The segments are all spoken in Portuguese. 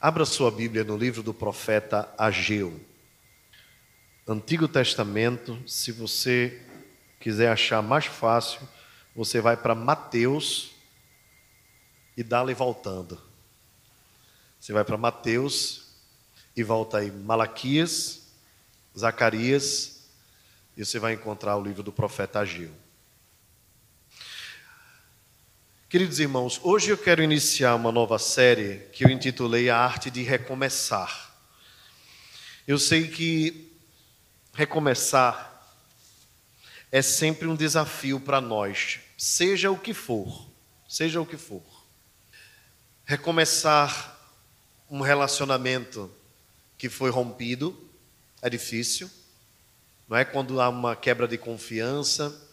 Abra sua Bíblia no livro do profeta Ageu. Antigo Testamento, se você quiser achar mais fácil, você vai para Mateus e dá-lhe voltando. Você vai para Mateus e volta aí Malaquias, Zacarias, e você vai encontrar o livro do profeta Ageu. Queridos irmãos, hoje eu quero iniciar uma nova série que eu intitulei A Arte de Recomeçar. Eu sei que recomeçar é sempre um desafio para nós, seja o que for, seja o que for. Recomeçar um relacionamento que foi rompido é difícil, não é? Quando há uma quebra de confiança,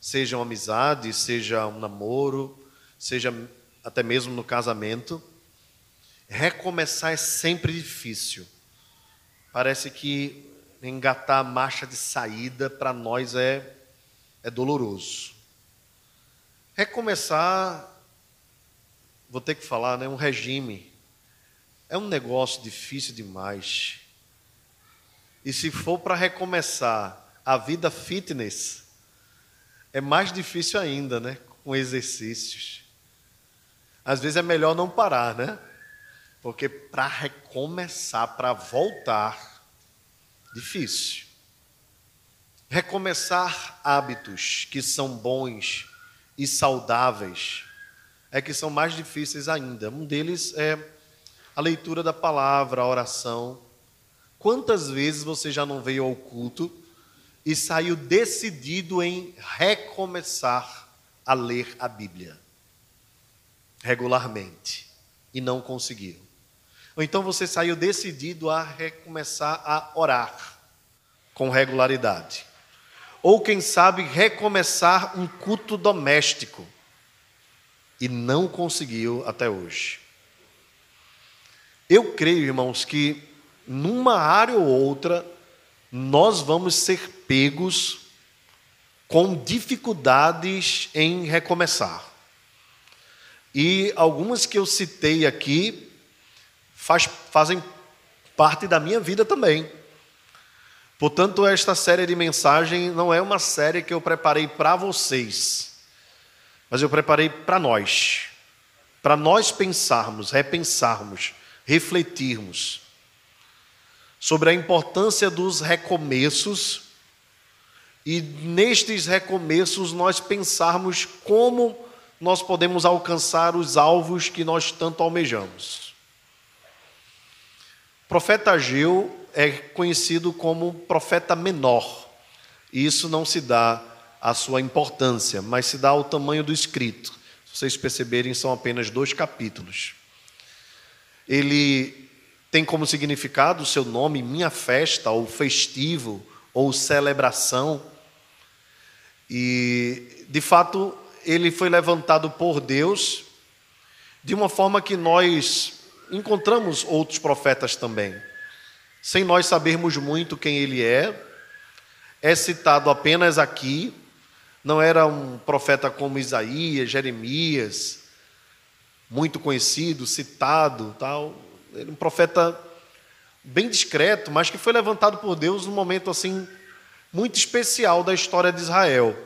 seja uma amizade, seja um namoro, seja até mesmo no casamento, recomeçar é sempre difícil. Parece que engatar a marcha de saída para nós é, é doloroso. Recomeçar, vou ter que falar, né, um regime, é um negócio difícil demais. E se for para recomeçar a vida fitness, é mais difícil ainda, né? Com exercícios. Às vezes é melhor não parar, né? Porque para recomeçar, para voltar, difícil. Recomeçar hábitos que são bons e saudáveis é que são mais difíceis ainda. Um deles é a leitura da palavra, a oração. Quantas vezes você já não veio ao culto e saiu decidido em recomeçar a ler a Bíblia? Regularmente e não conseguiu. Ou então você saiu decidido a recomeçar a orar com regularidade. Ou quem sabe recomeçar um culto doméstico e não conseguiu até hoje. Eu creio, irmãos, que numa área ou outra nós vamos ser pegos com dificuldades em recomeçar. E algumas que eu citei aqui faz, fazem parte da minha vida também. Portanto, esta série de mensagem não é uma série que eu preparei para vocês, mas eu preparei para nós, para nós pensarmos, repensarmos, refletirmos sobre a importância dos recomeços e nestes recomeços nós pensarmos como nós podemos alcançar os alvos que nós tanto almejamos. O profeta Ageu é conhecido como profeta menor. E isso não se dá a sua importância, mas se dá ao tamanho do escrito. Se vocês perceberem, são apenas dois capítulos. Ele tem como significado o seu nome minha festa, ou festivo, ou celebração. E, de fato, ele foi levantado por Deus de uma forma que nós encontramos outros profetas também. Sem nós sabermos muito quem ele é, é citado apenas aqui, não era um profeta como Isaías, Jeremias, muito conhecido, citado, tal. É um profeta bem discreto, mas que foi levantado por Deus num momento assim muito especial da história de Israel.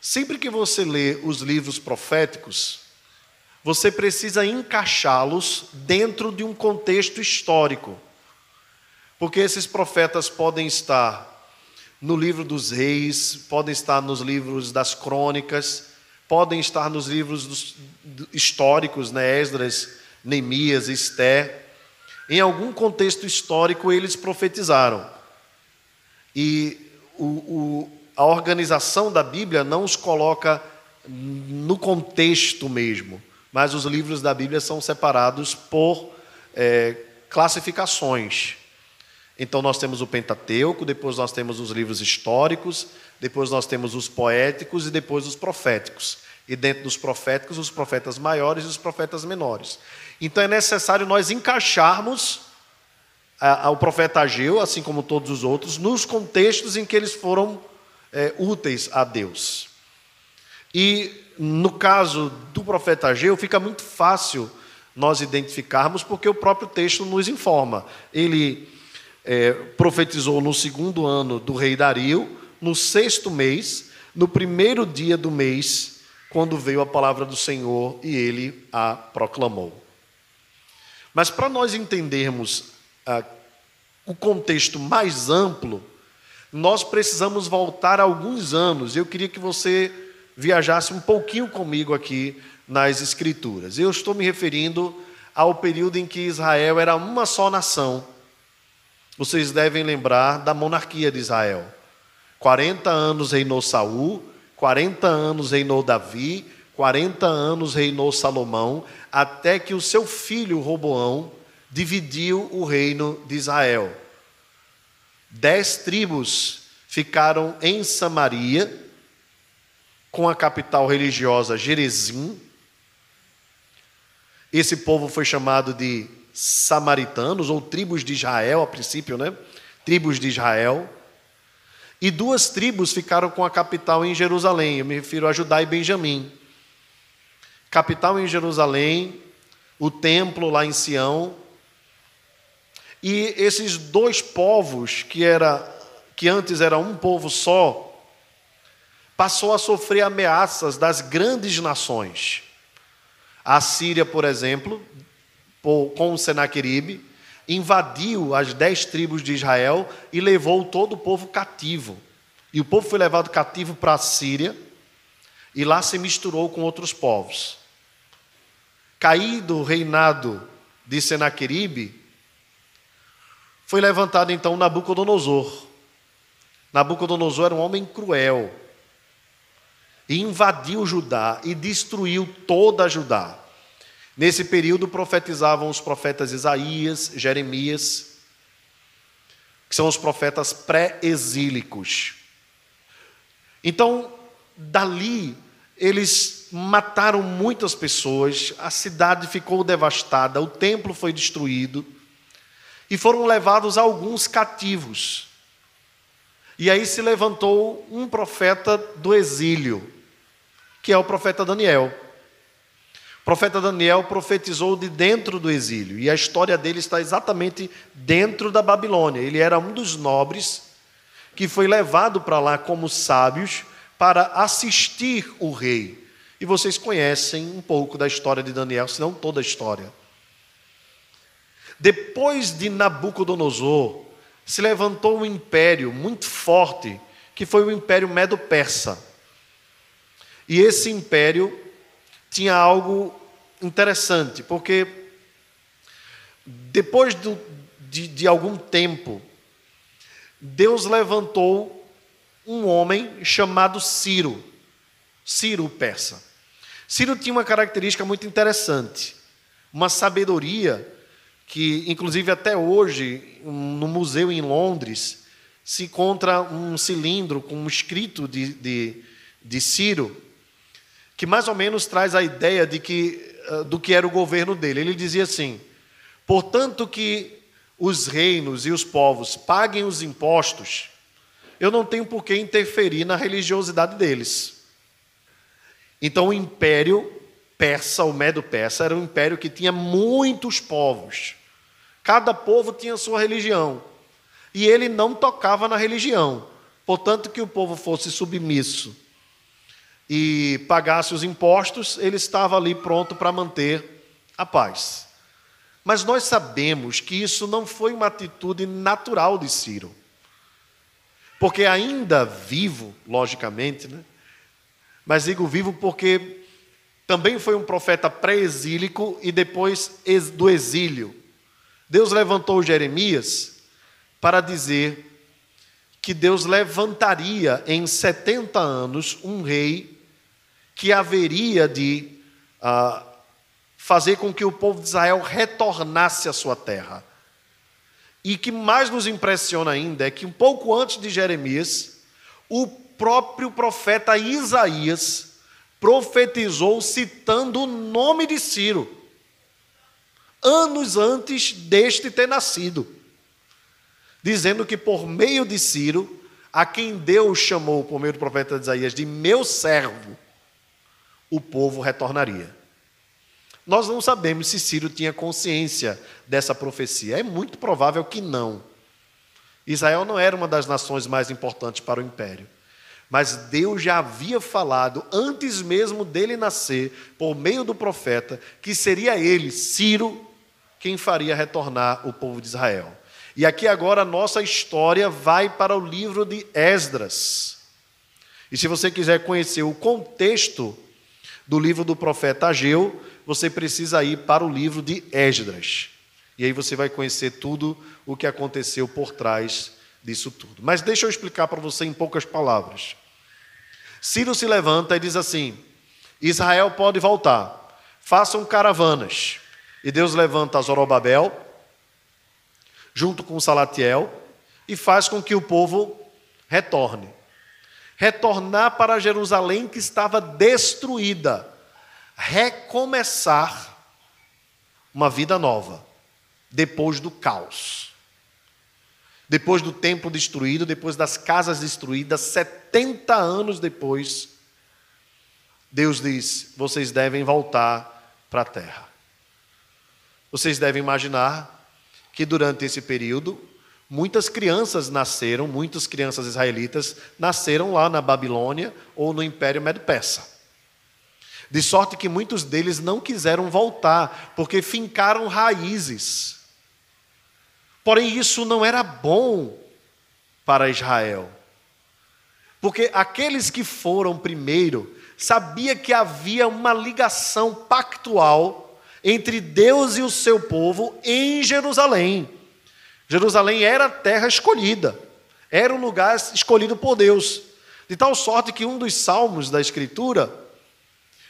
Sempre que você lê os livros proféticos, você precisa encaixá-los dentro de um contexto histórico. Porque esses profetas podem estar no livro dos reis, podem estar nos livros das crônicas, podem estar nos livros dos, históricos, né, Esdras, Neemias, Esté. Em algum contexto histórico eles profetizaram. E o, o, a organização da Bíblia não os coloca no contexto mesmo, mas os livros da Bíblia são separados por é, classificações. Então nós temos o Pentateuco, depois nós temos os livros históricos, depois nós temos os poéticos e depois os proféticos. E dentro dos proféticos, os profetas maiores e os profetas menores. Então é necessário nós encaixarmos o profeta Ageu, assim como todos os outros, nos contextos em que eles foram é, úteis a Deus. E no caso do profeta Ageu, fica muito fácil nós identificarmos, porque o próprio texto nos informa. Ele é, profetizou no segundo ano do rei Dario, no sexto mês, no primeiro dia do mês, quando veio a palavra do Senhor e ele a proclamou. Mas para nós entendermos ah, o contexto mais amplo, nós precisamos voltar alguns anos. Eu queria que você viajasse um pouquinho comigo aqui nas Escrituras. Eu estou me referindo ao período em que Israel era uma só nação. Vocês devem lembrar da monarquia de Israel. 40 anos reinou Saul, 40 anos reinou Davi, 40 anos reinou Salomão, até que o seu filho Roboão dividiu o reino de Israel. Dez tribos ficaram em Samaria, com a capital religiosa Jerezim. Esse povo foi chamado de samaritanos, ou tribos de Israel, a princípio, né? Tribos de Israel. E duas tribos ficaram com a capital em Jerusalém, eu me refiro a Judá e Benjamim. Capital em Jerusalém, o templo lá em Sião. E esses dois povos, que, era, que antes era um povo só, passou a sofrer ameaças das grandes nações. A Síria, por exemplo, com Senaqueribe, invadiu as dez tribos de Israel e levou todo o povo cativo. E o povo foi levado cativo para a Síria e lá se misturou com outros povos. Caído o reinado de Senaqueribe, foi levantado então Nabucodonosor. Nabucodonosor era um homem cruel e invadiu Judá e destruiu toda Judá. Nesse período profetizavam os profetas Isaías, Jeremias, que são os profetas pré-exílicos. Então, dali, eles mataram muitas pessoas, a cidade ficou devastada, o templo foi destruído, e foram levados alguns cativos. E aí se levantou um profeta do exílio, que é o profeta Daniel profeta Daniel profetizou de dentro do exílio, e a história dele está exatamente dentro da Babilônia. Ele era um dos nobres que foi levado para lá como sábios para assistir o rei. E vocês conhecem um pouco da história de Daniel, se não toda a história. Depois de Nabucodonosor, se levantou um império muito forte, que foi o Império Medo-Persa. E esse império tinha algo interessante, porque depois do, de, de algum tempo, Deus levantou um homem chamado Ciro, Ciro persa. Ciro tinha uma característica muito interessante, uma sabedoria que, inclusive, até hoje, no museu em Londres, se encontra um cilindro com um escrito de, de, de Ciro, que mais ou menos traz a ideia de que, eh, do que era o governo dele. Ele dizia assim: portanto, que os reinos e os povos paguem os impostos, eu não tenho por que interferir na religiosidade deles. Então, o império persa, o Medo-Persa, era um império que tinha muitos povos. Cada povo tinha sua religião. E ele não tocava na religião. Portanto, que o povo fosse submisso e pagasse os impostos, ele estava ali pronto para manter a paz. Mas nós sabemos que isso não foi uma atitude natural de Ciro. Porque ainda vivo, logicamente, né? mas digo vivo porque também foi um profeta pré-exílico e depois do exílio. Deus levantou Jeremias para dizer que Deus levantaria em 70 anos um rei que haveria de uh, fazer com que o povo de Israel retornasse à sua terra. E que mais nos impressiona ainda é que um pouco antes de Jeremias, o próprio profeta Isaías profetizou citando o nome de Ciro, anos antes deste ter nascido, dizendo que por meio de Ciro, a quem Deus chamou por meio do profeta Isaías de meu servo, o povo retornaria. Nós não sabemos se Ciro tinha consciência dessa profecia. É muito provável que não. Israel não era uma das nações mais importantes para o império. Mas Deus já havia falado, antes mesmo dele nascer, por meio do profeta, que seria ele, Ciro, quem faria retornar o povo de Israel. E aqui agora a nossa história vai para o livro de Esdras. E se você quiser conhecer o contexto do livro do profeta Ageu, você precisa ir para o livro de Esdras. E aí você vai conhecer tudo o que aconteceu por trás disso tudo. Mas deixa eu explicar para você em poucas palavras. Ciro se levanta e diz assim: Israel pode voltar, façam caravanas. E Deus levanta Zorobabel, junto com Salatiel, e faz com que o povo retorne. Retornar para Jerusalém que estava destruída recomeçar uma vida nova, depois do caos. Depois do templo destruído, depois das casas destruídas, 70 anos depois, Deus diz: vocês devem voltar para a terra. Vocês devem imaginar que durante esse período, muitas crianças nasceram, muitas crianças israelitas nasceram lá na Babilônia ou no Império Medo-Persa. De sorte que muitos deles não quiseram voltar, porque fincaram raízes. Porém, isso não era bom para Israel. Porque aqueles que foram primeiro sabia que havia uma ligação pactual entre Deus e o seu povo em Jerusalém. Jerusalém era a terra escolhida, era o lugar escolhido por Deus. De tal sorte que um dos salmos da Escritura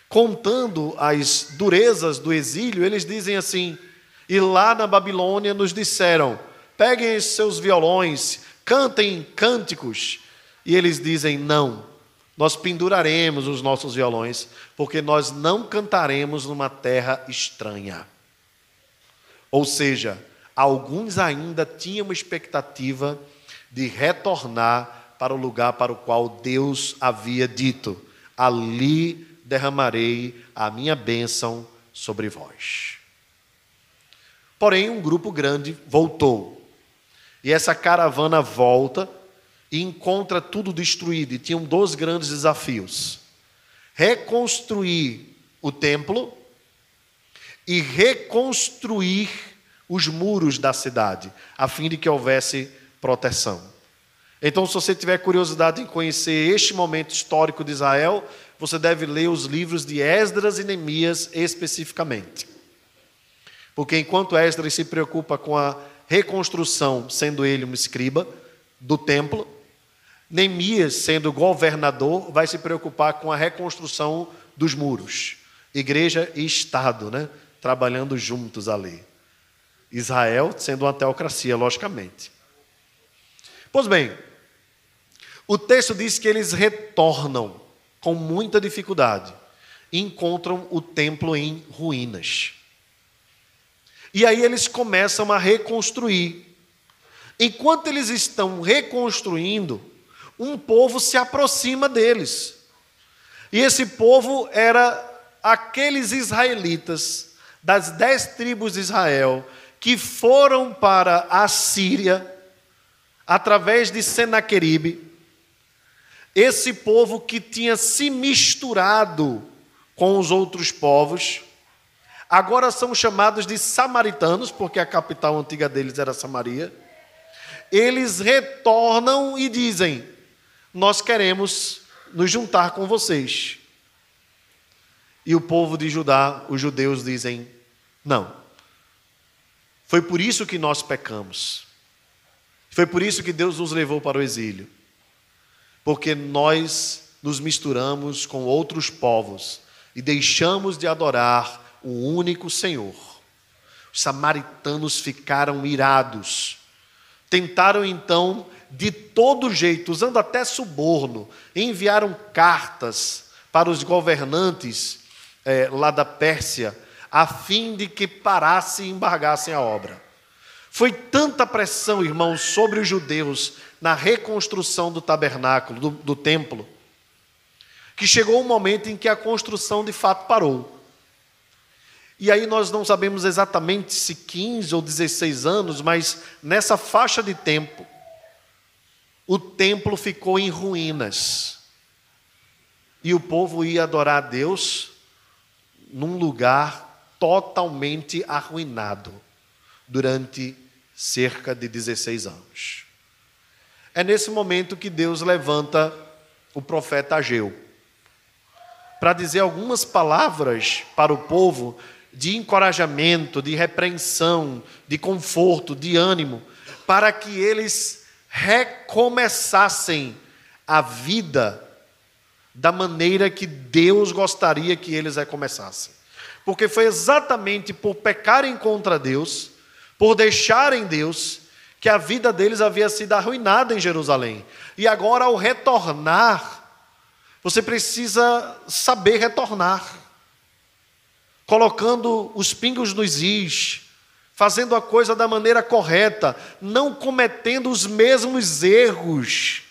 contando as durezas do exílio, eles dizem assim: E lá na Babilônia nos disseram: peguem seus violões, cantem cânticos. E eles dizem: Não, nós penduraremos os nossos violões, porque nós não cantaremos numa terra estranha. Ou seja, alguns ainda tinham expectativa de retornar para o lugar para o qual Deus havia dito: ali derramarei a minha bênção sobre vós. Porém, um grupo grande voltou. E essa caravana volta e encontra tudo destruído. E tinham dois grandes desafios: reconstruir o templo e reconstruir os muros da cidade, a fim de que houvesse proteção. Então, se você tiver curiosidade em conhecer este momento histórico de Israel, você deve ler os livros de Esdras e Neemias especificamente. Porque enquanto Esdras se preocupa com a reconstrução, sendo ele um escriba do templo, Neemias, sendo governador, vai se preocupar com a reconstrução dos muros. Igreja e Estado, né? trabalhando juntos ali. Israel sendo uma teocracia, logicamente. Pois bem, o texto diz que eles retornam com muita dificuldade, encontram o templo em ruínas. E aí eles começam a reconstruir. Enquanto eles estão reconstruindo, um povo se aproxima deles. E esse povo era aqueles israelitas das dez tribos de Israel que foram para a Síria através de Senaqueribe esse povo que tinha se misturado com os outros povos, agora são chamados de samaritanos, porque a capital antiga deles era Samaria. Eles retornam e dizem: Nós queremos nos juntar com vocês. E o povo de Judá, os judeus, dizem: Não. Foi por isso que nós pecamos. Foi por isso que Deus nos levou para o exílio porque nós nos misturamos com outros povos e deixamos de adorar o único Senhor. Os samaritanos ficaram irados. Tentaram então, de todo jeito, usando até suborno, enviaram cartas para os governantes é, lá da Pérsia, a fim de que parassem e embargassem a obra. Foi tanta pressão, irmãos, sobre os judeus na reconstrução do tabernáculo, do, do templo, que chegou um momento em que a construção de fato parou. E aí nós não sabemos exatamente se 15 ou 16 anos, mas nessa faixa de tempo, o templo ficou em ruínas. E o povo ia adorar a Deus num lugar totalmente arruinado durante cerca de 16 anos. É nesse momento que Deus levanta o profeta Ageu para dizer algumas palavras para o povo de encorajamento, de repreensão, de conforto, de ânimo, para que eles recomeçassem a vida da maneira que Deus gostaria que eles recomeçassem. Porque foi exatamente por pecarem contra Deus, por deixarem Deus, que a vida deles havia sido arruinada em Jerusalém. E agora, ao retornar, você precisa saber retornar, colocando os pingos nos is, fazendo a coisa da maneira correta, não cometendo os mesmos erros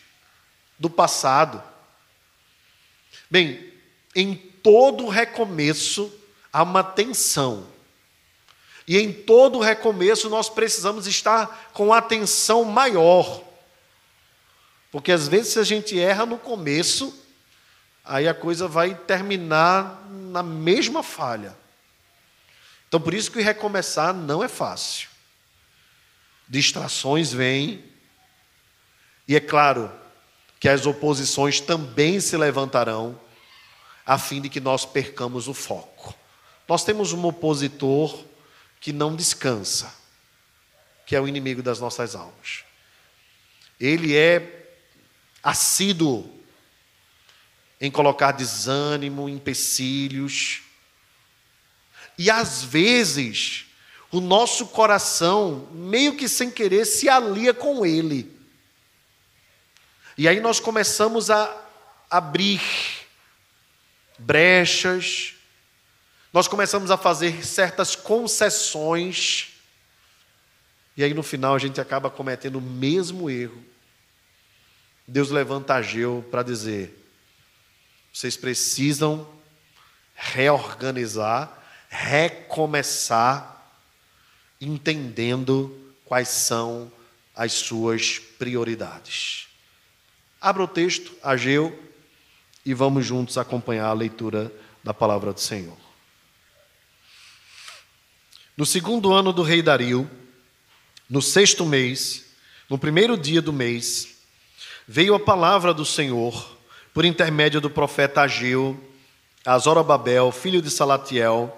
do passado. Bem, em todo recomeço há uma tensão. E em todo recomeço nós precisamos estar com atenção maior. Porque às vezes se a gente erra no começo, aí a coisa vai terminar na mesma falha. Então, por isso que recomeçar não é fácil. Distrações vêm, e é claro que as oposições também se levantarão, a fim de que nós percamos o foco. Nós temos um opositor que não descansa, que é o inimigo das nossas almas. Ele é assíduo em colocar desânimo, empecilhos. E às vezes, o nosso coração, meio que sem querer, se alia com ele. E aí nós começamos a abrir brechas, nós começamos a fazer certas concessões, e aí no final a gente acaba cometendo o mesmo erro. Deus levanta Ageu para dizer: vocês precisam reorganizar, recomeçar, entendendo quais são as suas prioridades. Abra o texto, Ageu, e vamos juntos acompanhar a leitura da palavra do Senhor. No segundo ano do rei Dario, no sexto mês, no primeiro dia do mês, veio a palavra do Senhor por intermédio do profeta Ageu, a Zorobabel, filho de Salatiel,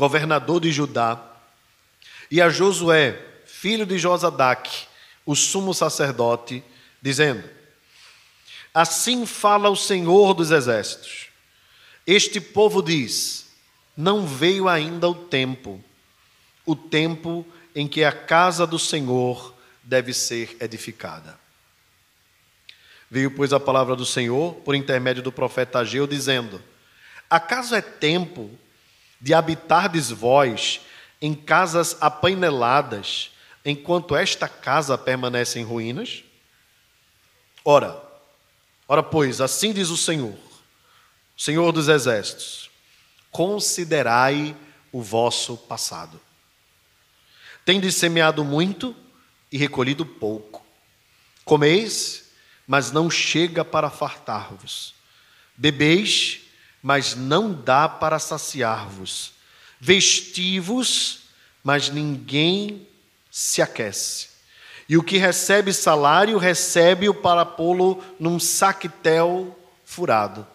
governador de Judá, e a Josué, filho de Josadac, o sumo sacerdote, dizendo: Assim fala o Senhor dos exércitos. Este povo diz: Não veio ainda o tempo, o tempo em que a casa do Senhor deve ser edificada. Veio, pois, a palavra do Senhor por intermédio do profeta Ageu, dizendo: Acaso é tempo de habitardes vós em casas apaineladas, enquanto esta casa permanece em ruínas? Ora, ora, pois, assim diz o Senhor, Senhor dos exércitos: considerai o vosso passado. Tendes semeado muito e recolhido pouco. Comeis mas não chega para fartar-vos. Bebeis, mas não dá para saciar-vos. Vestivos, mas ninguém se aquece. E o que recebe salário, recebe-o para pô-lo num saquetel furado.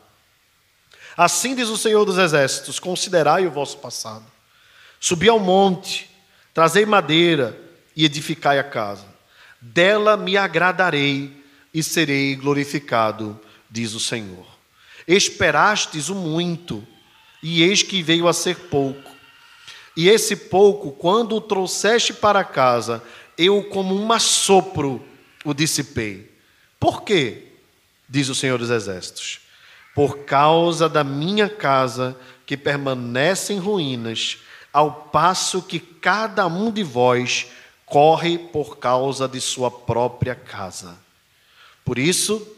Assim diz o Senhor dos Exércitos: considerai o vosso passado. Subi ao monte, trazei madeira e edificai a casa. Dela me agradarei e serei glorificado, diz o Senhor. Esperastes o muito, e eis que veio a ser pouco. E esse pouco, quando o trouxeste para casa, eu, como um assopro, o dissipei. Por quê? Diz o Senhor dos Exércitos. Por causa da minha casa, que permanece em ruínas, ao passo que cada um de vós corre por causa de sua própria casa. Por isso,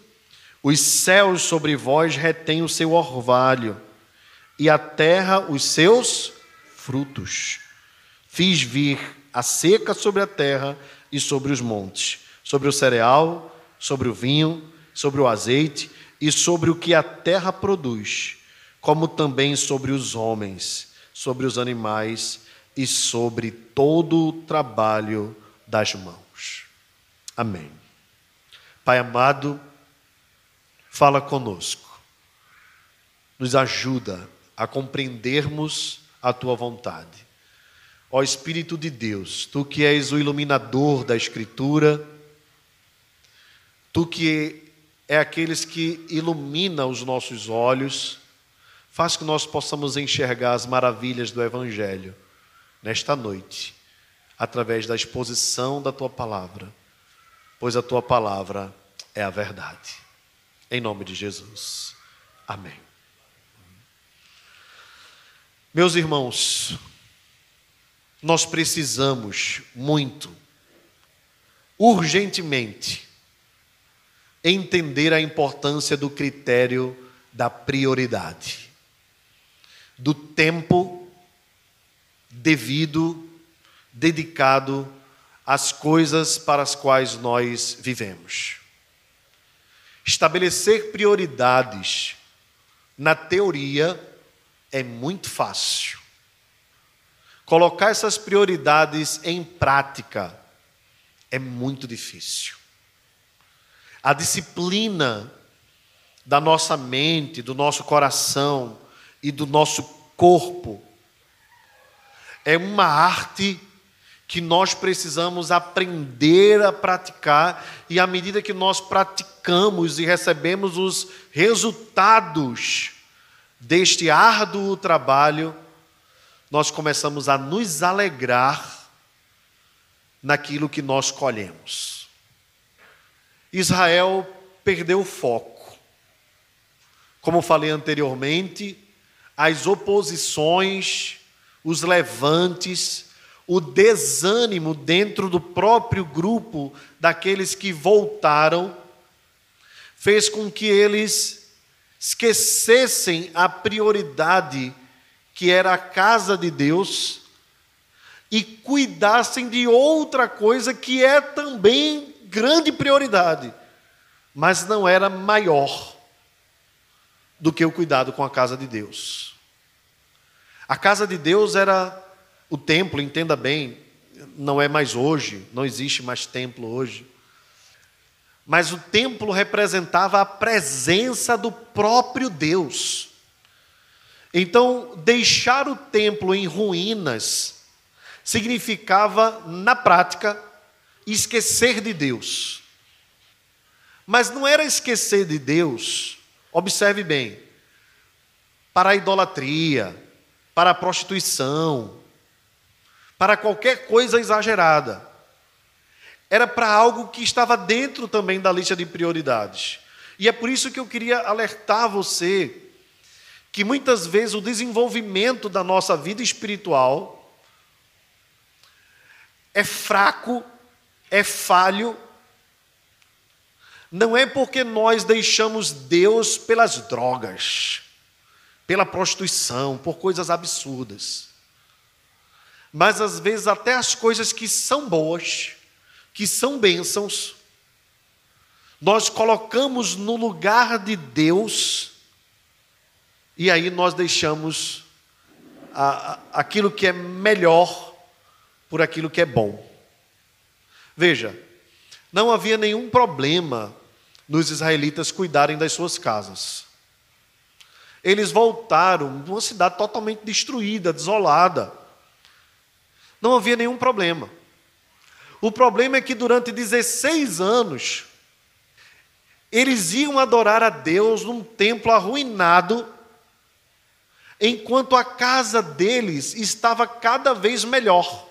os céus sobre vós retêm o seu orvalho, e a terra os seus frutos. Fiz vir a seca sobre a terra e sobre os montes, sobre o cereal, sobre o vinho, sobre o azeite e sobre o que a terra produz, como também sobre os homens, sobre os animais e sobre todo o trabalho das mãos. Amém. Pai amado, fala conosco, nos ajuda a compreendermos a tua vontade. Ó Espírito de Deus, tu que és o iluminador da Escritura, tu que é aqueles que ilumina os nossos olhos, faz que nós possamos enxergar as maravilhas do Evangelho nesta noite, através da exposição da tua palavra, pois a tua palavra é a verdade. Em nome de Jesus. Amém. Meus irmãos, nós precisamos muito, urgentemente, entender a importância do critério da prioridade, do tempo devido, dedicado às coisas para as quais nós vivemos. Estabelecer prioridades na teoria é muito fácil. Colocar essas prioridades em prática é muito difícil. A disciplina da nossa mente, do nosso coração e do nosso corpo é uma arte que nós precisamos aprender a praticar, e à medida que nós praticamos e recebemos os resultados deste árduo trabalho, nós começamos a nos alegrar naquilo que nós colhemos. Israel perdeu o foco. Como falei anteriormente, as oposições, os levantes, o desânimo dentro do próprio grupo daqueles que voltaram, fez com que eles esquecessem a prioridade que era a casa de Deus, e cuidassem de outra coisa que é também grande prioridade, mas não era maior do que o cuidado com a casa de Deus. A casa de Deus era o templo, entenda bem, não é mais hoje, não existe mais templo hoje. Mas o templo representava a presença do próprio Deus. Então, deixar o templo em ruínas significava, na prática, esquecer de Deus. Mas não era esquecer de Deus, observe bem, para a idolatria, para a prostituição, para qualquer coisa exagerada. Era para algo que estava dentro também da lista de prioridades. E é por isso que eu queria alertar você que muitas vezes o desenvolvimento da nossa vida espiritual é fraco, é falho, não é porque nós deixamos Deus pelas drogas, pela prostituição, por coisas absurdas. Mas às vezes até as coisas que são boas, que são bênçãos, nós colocamos no lugar de Deus e aí nós deixamos a, a, aquilo que é melhor por aquilo que é bom. Veja, não havia nenhum problema nos israelitas cuidarem das suas casas. Eles voltaram de uma cidade totalmente destruída, desolada. Não havia nenhum problema. O problema é que durante 16 anos, eles iam adorar a Deus num templo arruinado enquanto a casa deles estava cada vez melhor.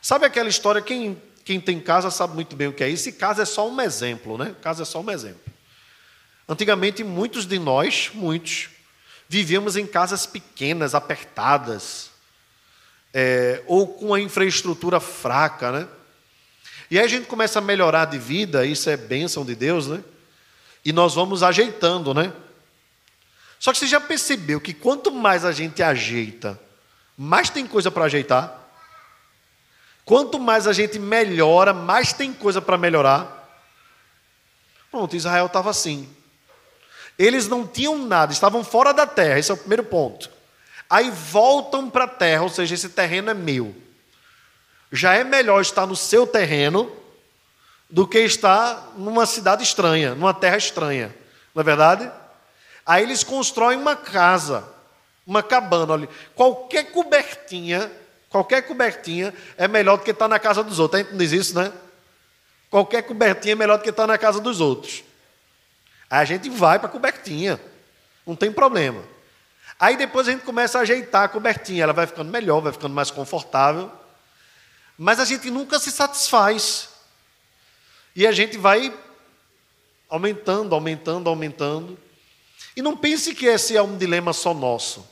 Sabe aquela história? Quem, quem tem casa sabe muito bem o que é isso, e casa é só um exemplo, né? Casa é só um exemplo. Antigamente, muitos de nós, muitos, vivíamos em casas pequenas, apertadas, é, ou com a infraestrutura fraca, né? E aí a gente começa a melhorar de vida, isso é bênção de Deus, né? E nós vamos ajeitando, né? Só que você já percebeu que quanto mais a gente ajeita mais tem coisa para ajeitar. Quanto mais a gente melhora, mais tem coisa para melhorar. Pronto, Israel estava assim. Eles não tinham nada, estavam fora da terra, esse é o primeiro ponto. Aí voltam para a terra, ou seja, esse terreno é meu. Já é melhor estar no seu terreno do que estar numa cidade estranha, numa terra estranha. Não é verdade? Aí eles constroem uma casa, uma cabana. Olha, qualquer cobertinha, qualquer cobertinha é melhor do que estar na casa dos outros. A gente diz isso, né? Qualquer cobertinha é melhor do que estar na casa dos outros. Aí a gente vai para a cobertinha, não tem problema. Aí depois a gente começa a ajeitar a cobertinha, ela vai ficando melhor, vai ficando mais confortável. Mas a gente nunca se satisfaz. E a gente vai aumentando, aumentando, aumentando. E não pense que esse é um dilema só nosso.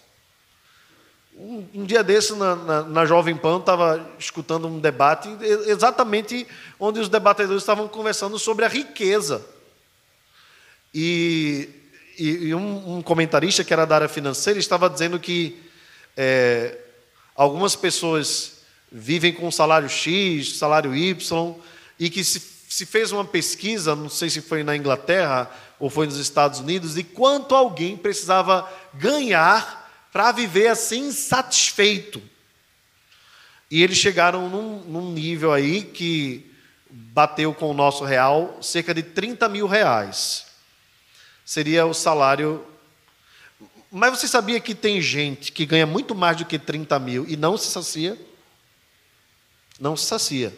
Um, um dia desse, na, na, na Jovem Pan, estava escutando um debate, exatamente onde os debatedores estavam conversando sobre a riqueza. E, e, e um, um, comentarista, que era da área financeira, estava dizendo que é, algumas pessoas vivem com salário X, salário Y, e que se, se fez uma pesquisa, não sei se foi na Inglaterra ou foi nos Estados Unidos, de quanto alguém precisava ganhar para viver assim satisfeito. E eles chegaram num, num, nível aí que bateu com o nosso real cerca de 30 mil reais. Seria o salário. Mas você sabia que tem gente que ganha muito mais do que 30 mil e não se sacia? Não se sacia.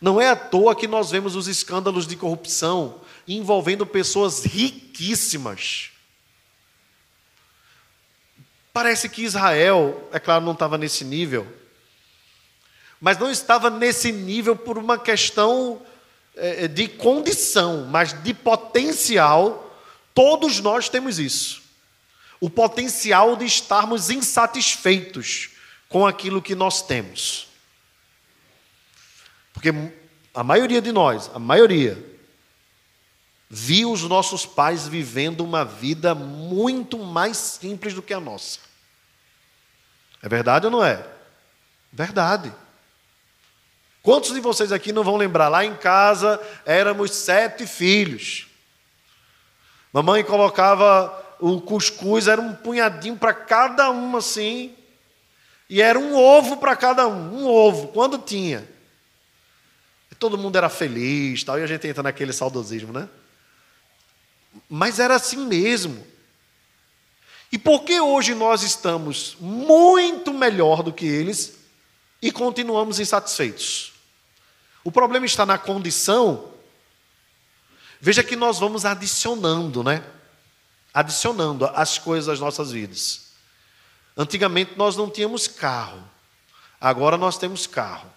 Não é à toa que nós vemos os escândalos de corrupção envolvendo pessoas riquíssimas Parece que Israel, é claro, não estava nesse nível, mas não estava nesse nível por uma questão de condição, mas de potencial. Todos nós temos isso. O potencial de estarmos insatisfeitos com aquilo que nós temos. Porque a maioria de nós, a maioria, viu os nossos pais vivendo uma vida muito mais simples do que a nossa. É verdade ou não é? Verdade. Quantos de vocês aqui não vão lembrar? Lá em casa éramos sete filhos. Mamãe colocava o cuscuz, era um punhadinho para cada um assim. E era um ovo para cada um, um ovo, quando tinha. E todo mundo era feliz, tal, e a gente entra naquele saudosismo, né? Mas era assim mesmo. E por que hoje nós estamos muito melhor do que eles e continuamos insatisfeitos? O problema está na condição. Veja que nós vamos adicionando, né? Adicionando as coisas às nossas vidas. Antigamente nós não tínhamos carro, agora nós temos carro.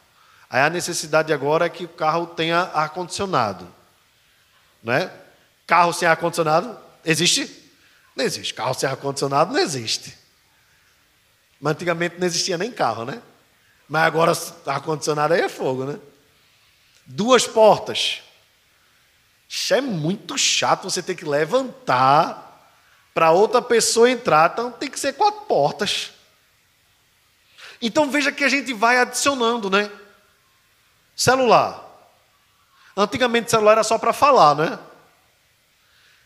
Aí a necessidade agora é que o carro tenha ar-condicionado. Né? Carro sem ar-condicionado existe? Não existe. Carro sem ar-condicionado não existe. Mas antigamente não existia nem carro, né? Mas agora ar-condicionado aí é fogo, né? Duas portas. Isso é muito chato você ter que levantar para outra pessoa entrar. Então tem que ser quatro portas. Então veja que a gente vai adicionando, né? Celular. Antigamente celular era só para falar, né?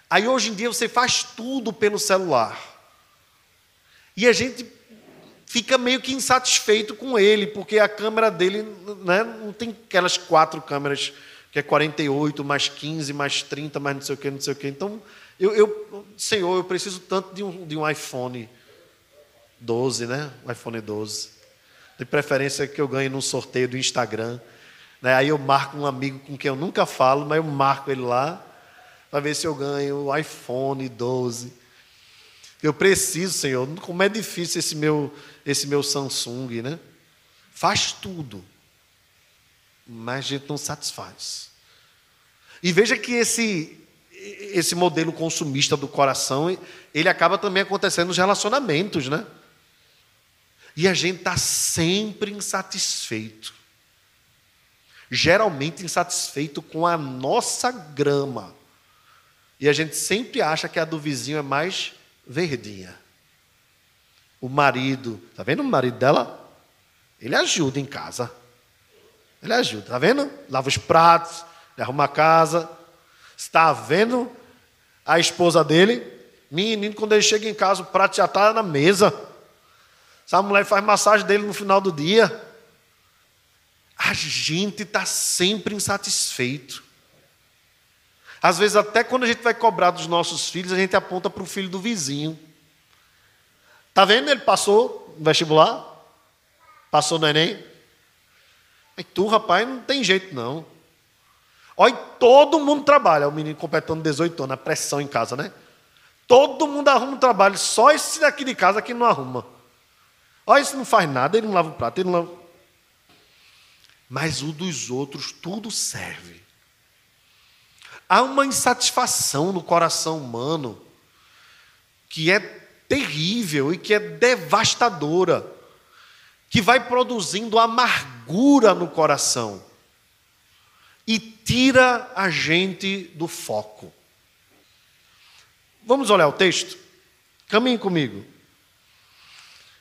Aí hoje em dia você faz tudo pelo celular. E a gente fica meio que insatisfeito com ele, porque a câmera dele né, não tem aquelas quatro câmeras, que é 48, mais 15, mais 30, mais não sei o que, não sei o que. Então, eu, eu Senhor, eu preciso tanto de um, de um iPhone 12, né? Um iPhone 12. De preferência que eu ganhe num sorteio do Instagram. Né? Aí eu marco um amigo com quem eu nunca falo, mas eu marco ele lá para ver se eu ganho o iPhone 12. Eu preciso, Senhor. Como é difícil esse meu, esse meu Samsung, né? Faz tudo, mas a gente não satisfaz. E veja que esse, esse modelo consumista do coração, ele acaba também acontecendo nos relacionamentos, né? E a gente está sempre insatisfeito. Geralmente insatisfeito com a nossa grama. E a gente sempre acha que a do vizinho é mais verdinha. o marido, tá vendo o marido dela? Ele ajuda em casa. Ele ajuda, tá vendo? Lava os pratos, arruma a casa. Está vendo a esposa dele? Menino, quando ele chega em casa, o prato já está na mesa. Essa mulher faz massagem dele no final do dia. A gente está sempre insatisfeito. Às vezes, até quando a gente vai cobrar dos nossos filhos, a gente aponta para o filho do vizinho. Está vendo? Ele passou no vestibular, passou no Enem. E tu, rapaz, não tem jeito não. Olha, todo mundo trabalha. O menino completando 18 anos, a pressão em casa, né? Todo mundo arruma um trabalho, só esse daqui de casa que não arruma. Olha, esse não faz nada, ele não lava o prato, ele não lava. Mas o dos outros, tudo serve. Há uma insatisfação no coração humano que é terrível e que é devastadora, que vai produzindo amargura no coração e tira a gente do foco. Vamos olhar o texto? Caminhe comigo.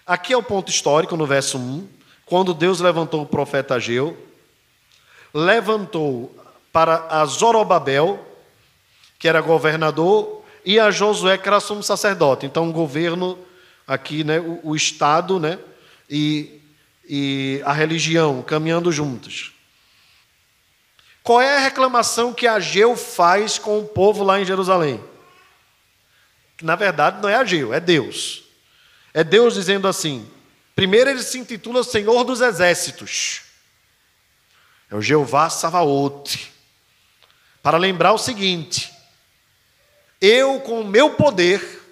Aqui é o ponto histórico no verso 1, quando Deus levantou o profeta Ageu, levantou para a Zorobabel, que era governador, e a Josué, que era sumo sacerdote. Então, o governo aqui, né, o, o Estado né, e, e a religião caminhando juntos. Qual é a reclamação que Ageu faz com o povo lá em Jerusalém? Na verdade, não é Ageu, é Deus. É Deus dizendo assim: primeiro ele se intitula Senhor dos Exércitos. É o Jeová Savaote para lembrar o seguinte: eu, com o meu poder,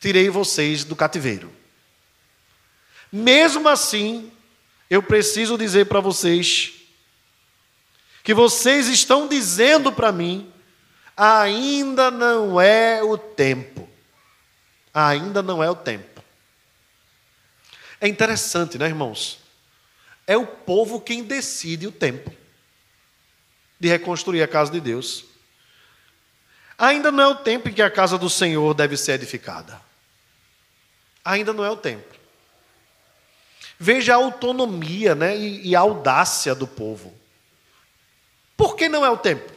tirei vocês do cativeiro. Mesmo assim, eu preciso dizer para vocês que vocês estão dizendo para mim, ainda não é o tempo. Ainda não é o tempo. É interessante, né, irmãos? É o povo quem decide o tempo de reconstruir a casa de Deus. Ainda não é o tempo em que a casa do Senhor deve ser edificada. Ainda não é o tempo. Veja a autonomia né, e, e a audácia do povo. Por que não é o tempo?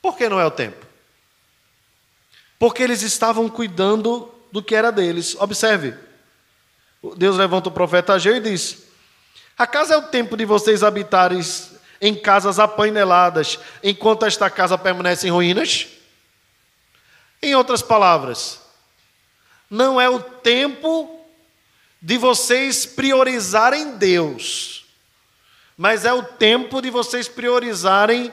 Por que não é o tempo? Porque eles estavam cuidando do que era deles. Observe. Deus levanta o profeta Ageu e diz: Acaso é o tempo de vocês habitarem em casas apaineladas, enquanto esta casa permanece em ruínas? Em outras palavras, não é o tempo de vocês priorizarem Deus, mas é o tempo de vocês priorizarem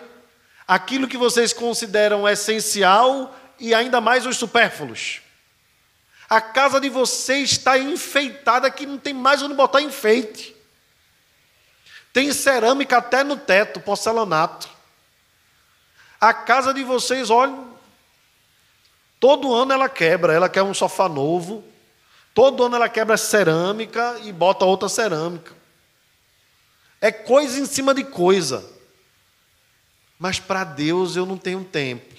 aquilo que vocês consideram essencial e ainda mais os supérfluos. A casa de vocês está enfeitada que não tem mais onde botar enfeite. Tem cerâmica até no teto, porcelanato. A casa de vocês, olha, todo ano ela quebra, ela quer um sofá novo. Todo ano ela quebra cerâmica e bota outra cerâmica. É coisa em cima de coisa. Mas para Deus eu não tenho tempo.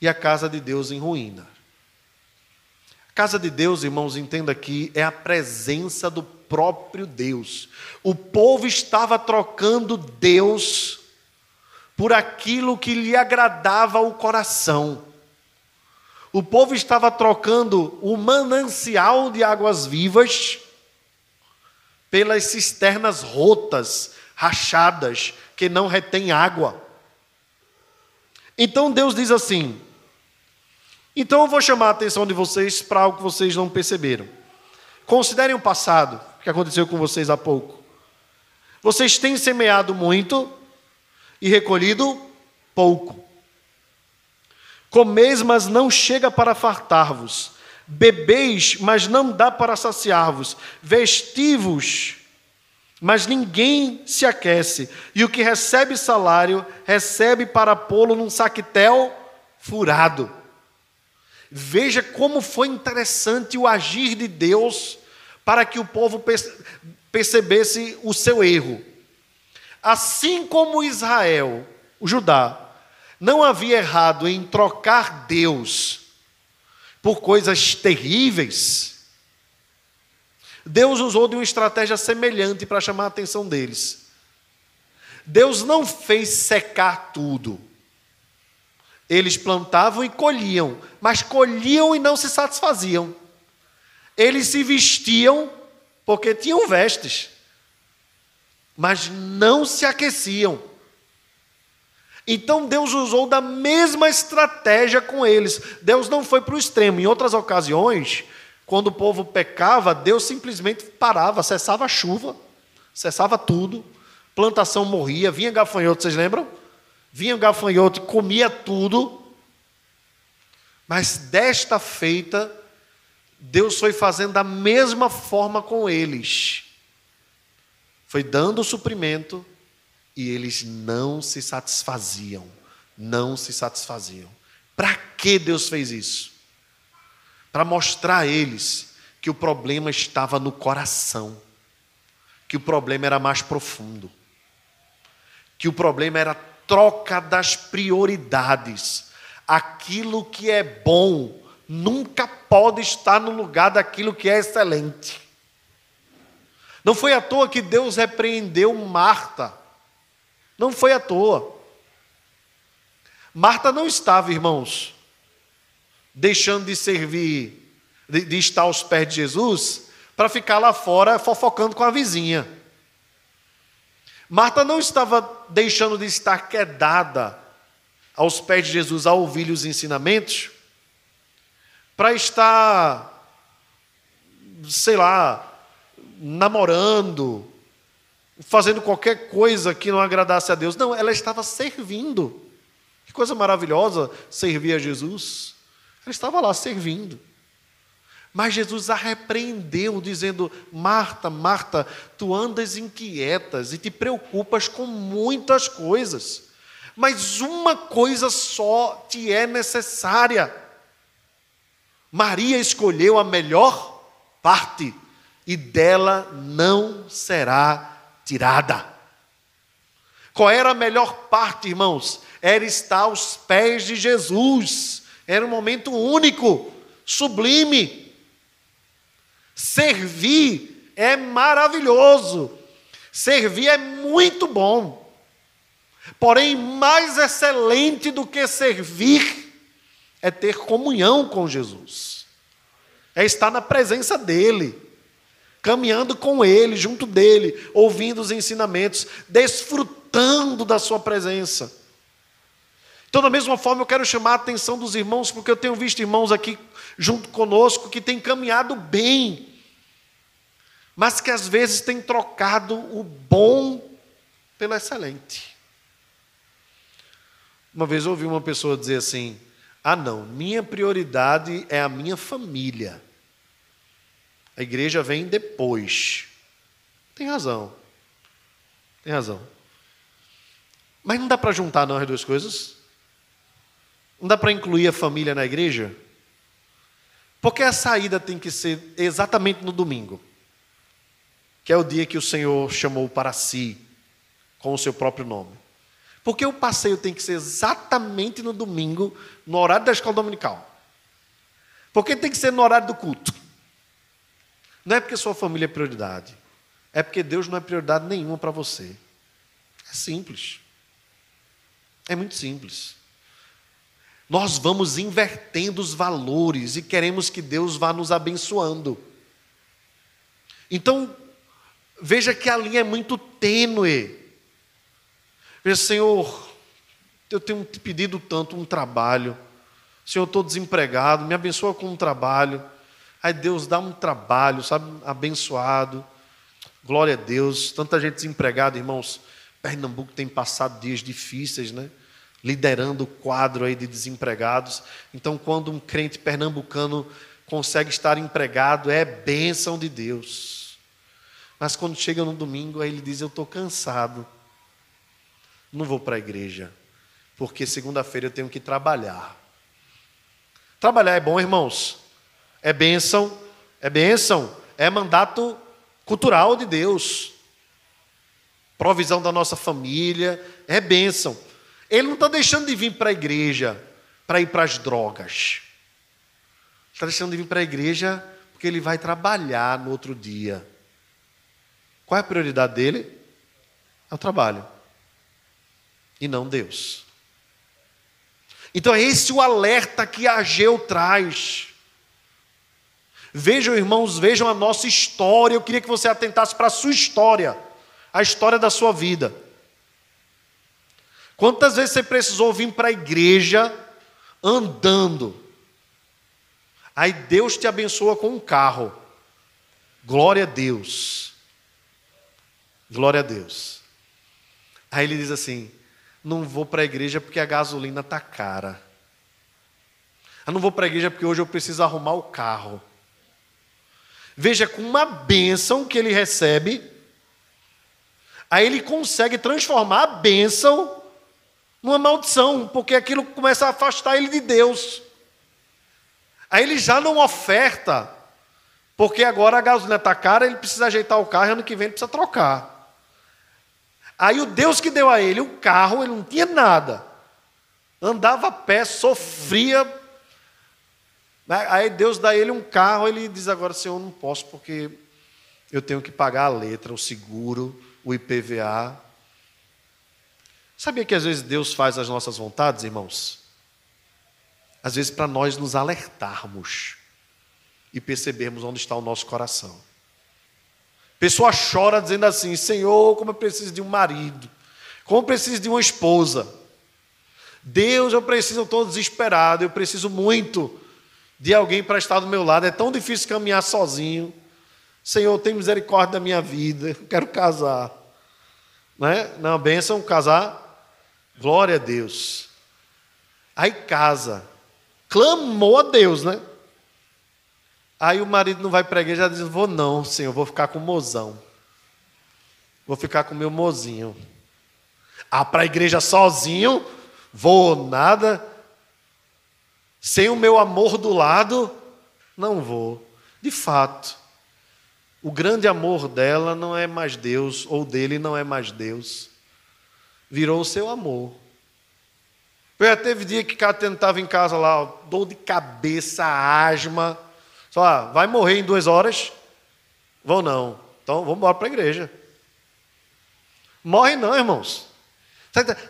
E a casa de Deus em ruína. Casa de Deus, irmãos, entenda aqui, é a presença do próprio Deus. O povo estava trocando Deus por aquilo que lhe agradava ao coração. O povo estava trocando o manancial de águas vivas pelas cisternas rotas, rachadas, que não retêm água. Então Deus diz assim: então eu vou chamar a atenção de vocês para algo que vocês não perceberam. Considerem o passado que aconteceu com vocês há pouco. Vocês têm semeado muito e recolhido pouco. Comeis, mas não chega para fartar-vos. Bebeis, mas não dá para saciar-vos. Vestivos, mas ninguém se aquece. E o que recebe salário, recebe para pô-lo num saquetel furado. Veja como foi interessante o agir de Deus para que o povo percebesse o seu erro. Assim como Israel, o Judá, não havia errado em trocar Deus por coisas terríveis, Deus usou de uma estratégia semelhante para chamar a atenção deles. Deus não fez secar tudo. Eles plantavam e colhiam, mas colhiam e não se satisfaziam. Eles se vestiam porque tinham vestes, mas não se aqueciam. Então Deus usou da mesma estratégia com eles. Deus não foi para o extremo. Em outras ocasiões, quando o povo pecava, Deus simplesmente parava, cessava a chuva, cessava tudo, plantação morria, vinha gafanhoto, vocês lembram? Vinha gafanhoto e comia tudo. Mas desta feita, Deus foi fazendo da mesma forma com eles. Foi dando o suprimento e eles não se satisfaziam. Não se satisfaziam. Para que Deus fez isso? Para mostrar a eles que o problema estava no coração, que o problema era mais profundo, que o problema era troca das prioridades. Aquilo que é bom nunca pode estar no lugar daquilo que é excelente. Não foi à toa que Deus repreendeu Marta. Não foi à toa. Marta não estava, irmãos, deixando de servir, de, de estar aos pés de Jesus, para ficar lá fora fofocando com a vizinha. Marta não estava deixando de estar quedada aos pés de Jesus a ouvir os ensinamentos, para estar, sei lá, namorando, fazendo qualquer coisa que não agradasse a Deus. Não, ela estava servindo. Que coisa maravilhosa servir a Jesus. Ela estava lá servindo. Mas Jesus a repreendeu, dizendo: Marta, Marta, tu andas inquietas e te preocupas com muitas coisas, mas uma coisa só te é necessária. Maria escolheu a melhor parte e dela não será tirada. Qual era a melhor parte, irmãos? Era estar aos pés de Jesus. Era um momento único, sublime. Servir é maravilhoso. Servir é muito bom. Porém, mais excelente do que servir é ter comunhão com Jesus, é estar na presença dEle, caminhando com Ele, junto dEle, ouvindo os ensinamentos, desfrutando da Sua presença. Então, da mesma forma, eu quero chamar a atenção dos irmãos, porque eu tenho visto irmãos aqui junto conosco que têm caminhado bem, mas que às vezes têm trocado o bom pelo excelente. Uma vez ouvi uma pessoa dizer assim: ah, não, minha prioridade é a minha família. A igreja vem depois. Tem razão. Tem razão. Mas não dá para juntar não as duas coisas? Não dá para incluir a família na igreja? Porque a saída tem que ser exatamente no domingo, que é o dia que o Senhor chamou para si, com o seu próprio nome. Porque o passeio tem que ser exatamente no domingo, no horário da escola dominical. Porque tem que ser no horário do culto. Não é porque sua família é prioridade. É porque Deus não é prioridade nenhuma para você. É simples. É muito simples. Nós vamos invertendo os valores e queremos que Deus vá nos abençoando. Então, veja que a linha é muito tênue Veja, Senhor, eu tenho te pedido tanto um trabalho. Senhor, eu estou desempregado, me abençoa com um trabalho. Aí Deus dá um trabalho, sabe, abençoado. Glória a Deus. Tanta gente desempregada, irmãos. Pernambuco tem passado dias difíceis, né? Liderando o quadro aí de desempregados. Então, quando um crente pernambucano consegue estar empregado, é bênção de Deus. Mas quando chega no domingo, aí ele diz: Eu estou cansado não vou para a igreja, porque segunda-feira eu tenho que trabalhar. Trabalhar é bom, irmãos? É bênção, é bênção, é mandato cultural de Deus. Provisão da nossa família, é bênção. Ele não está deixando de vir para a igreja para ir para as drogas. Está deixando de vir para a igreja porque ele vai trabalhar no outro dia. Qual é a prioridade dele? É o trabalho. E não Deus. Então é esse o alerta que Ageu traz. Vejam, irmãos, vejam a nossa história. Eu queria que você atentasse para a sua história, a história da sua vida. Quantas vezes você precisou vir para a igreja andando? Aí Deus te abençoa com um carro. Glória a Deus. Glória a Deus. Aí ele diz assim: Não vou para a igreja porque a gasolina está cara. Eu não vou para a igreja porque hoje eu preciso arrumar o carro. Veja, com uma bênção que ele recebe, aí ele consegue transformar a bênção numa maldição, porque aquilo começa a afastar ele de Deus. Aí ele já não oferta, porque agora a gasolina está cara, ele precisa ajeitar o carro e ano que vem ele precisa trocar. Aí o Deus que deu a ele o carro, ele não tinha nada. Andava a pé, sofria. Né? Aí Deus dá a ele um carro, ele diz agora, Senhor, não posso porque eu tenho que pagar a letra, o seguro, o IPVA. Sabia que às vezes Deus faz as nossas vontades, irmãos? Às vezes para nós nos alertarmos e percebermos onde está o nosso coração. Pessoa chora dizendo assim: Senhor, como eu preciso de um marido, como eu preciso de uma esposa. Deus, eu preciso, eu estou desesperado, eu preciso muito de alguém para estar do meu lado. É tão difícil caminhar sozinho. Senhor, tem misericórdia da minha vida, eu quero casar. Né? Não, bênção, casar. Glória a Deus. Aí casa. Clamou a Deus, né? Aí o marido não vai para a igreja e diz: Vou não, senhor, vou ficar com o mozão. Vou ficar com o meu mozinho. Ah, para a igreja sozinho? Vou nada. Sem o meu amor do lado? Não vou. De fato, o grande amor dela não é mais Deus, ou dele não é mais Deus virou o seu amor. Já teve dia que Catena estava em casa lá, dor de cabeça, asma. Só, ah, vai morrer em duas horas? Vão não. Então vamos embora para a igreja. Morre não, irmãos.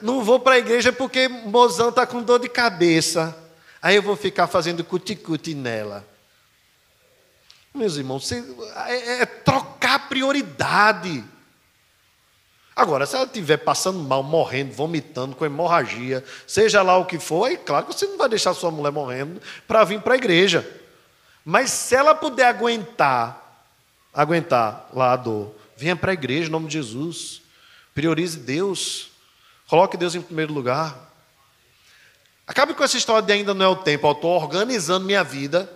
Não vou para a igreja porque mozão está com dor de cabeça. Aí eu vou ficar fazendo cuti-cuti nela. Meus irmãos, é, é trocar prioridade. Agora, se ela estiver passando mal, morrendo, vomitando, com hemorragia, seja lá o que for, aí claro que você não vai deixar sua mulher morrendo para vir para a igreja. Mas se ela puder aguentar, aguentar lá a dor, venha para a igreja em nome de Jesus. Priorize Deus. Coloque Deus em primeiro lugar. Acabe com essa história de ainda não é o tempo. Estou organizando minha vida.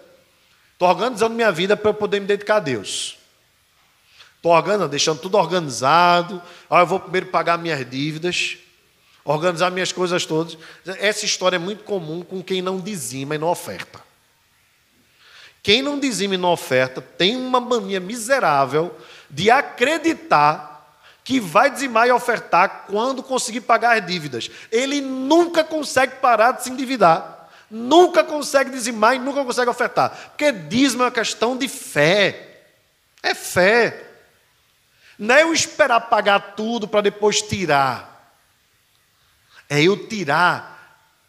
Estou organizando minha vida para eu poder me dedicar a Deus. Estou organizando, deixando tudo organizado. Ah, eu vou primeiro pagar minhas dívidas, organizar minhas coisas todas. Essa história é muito comum com quem não dizima e não oferta. Quem não dizima e não oferta tem uma mania miserável de acreditar que vai dizimar e ofertar quando conseguir pagar as dívidas. Ele nunca consegue parar de se endividar. Nunca consegue dizimar e nunca consegue ofertar. Porque dízimo é uma questão de fé. É fé. Não é eu esperar pagar tudo para depois tirar. É eu tirar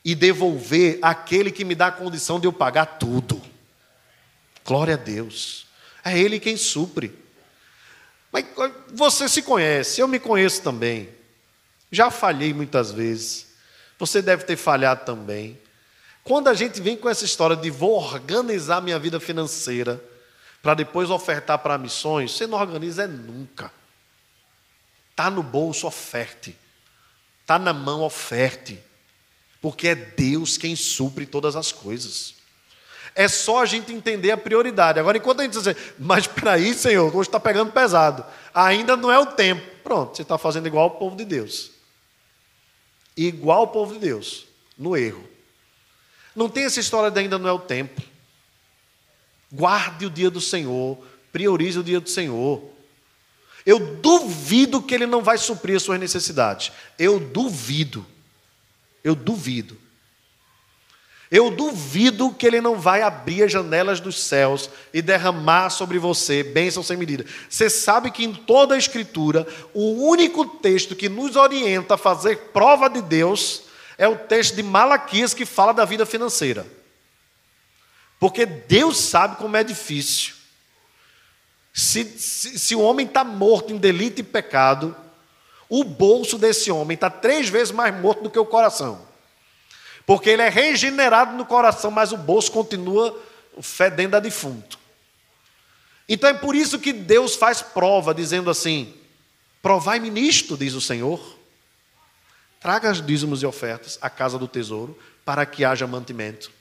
e devolver aquele que me dá a condição de eu pagar tudo. Glória a Deus. É Ele quem supre. Mas você se conhece, eu me conheço também. Já falhei muitas vezes. Você deve ter falhado também. Quando a gente vem com essa história de vou organizar minha vida financeira para depois ofertar para missões, você não organiza nunca. Está no bolso, oferte. Está na mão, oferte. Porque é Deus quem supre todas as coisas. É só a gente entender a prioridade. Agora, enquanto a gente diz assim, mas para aí, Senhor, hoje está pegando pesado. Ainda não é o tempo. Pronto, você está fazendo igual o povo de Deus. Igual o povo de Deus, no erro. Não tem essa história de ainda não é o tempo. Guarde o dia do Senhor, priorize o dia do Senhor. Eu duvido que ele não vai suprir as suas necessidades. Eu duvido. Eu duvido. Eu duvido que ele não vai abrir as janelas dos céus e derramar sobre você bênção sem medida. Você sabe que em toda a Escritura, o único texto que nos orienta a fazer prova de Deus é o texto de Malaquias que fala da vida financeira. Porque Deus sabe como é difícil. Se, se, se o homem está morto em delito e pecado, o bolso desse homem está três vezes mais morto do que o coração. Porque ele é regenerado no coração, mas o bolso continua fedendo a defunto. Então é por isso que Deus faz prova, dizendo assim: Provai-me nisto, diz o Senhor. Traga os dízimos e ofertas à casa do tesouro, para que haja mantimento.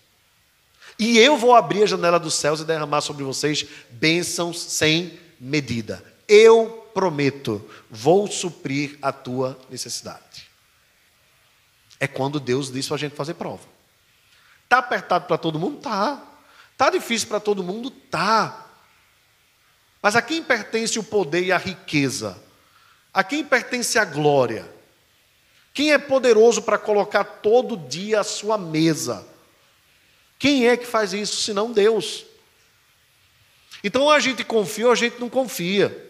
E eu vou abrir a janela dos céus e derramar sobre vocês bênçãos sem medida. Eu prometo, vou suprir a tua necessidade. É quando Deus diz para a gente fazer prova. Está apertado para todo mundo? Tá. Está difícil para todo mundo? Tá. Mas a quem pertence o poder e a riqueza? A quem pertence a glória? Quem é poderoso para colocar todo dia a sua mesa? Quem é que faz isso senão Deus? Então a gente confia ou a gente não confia.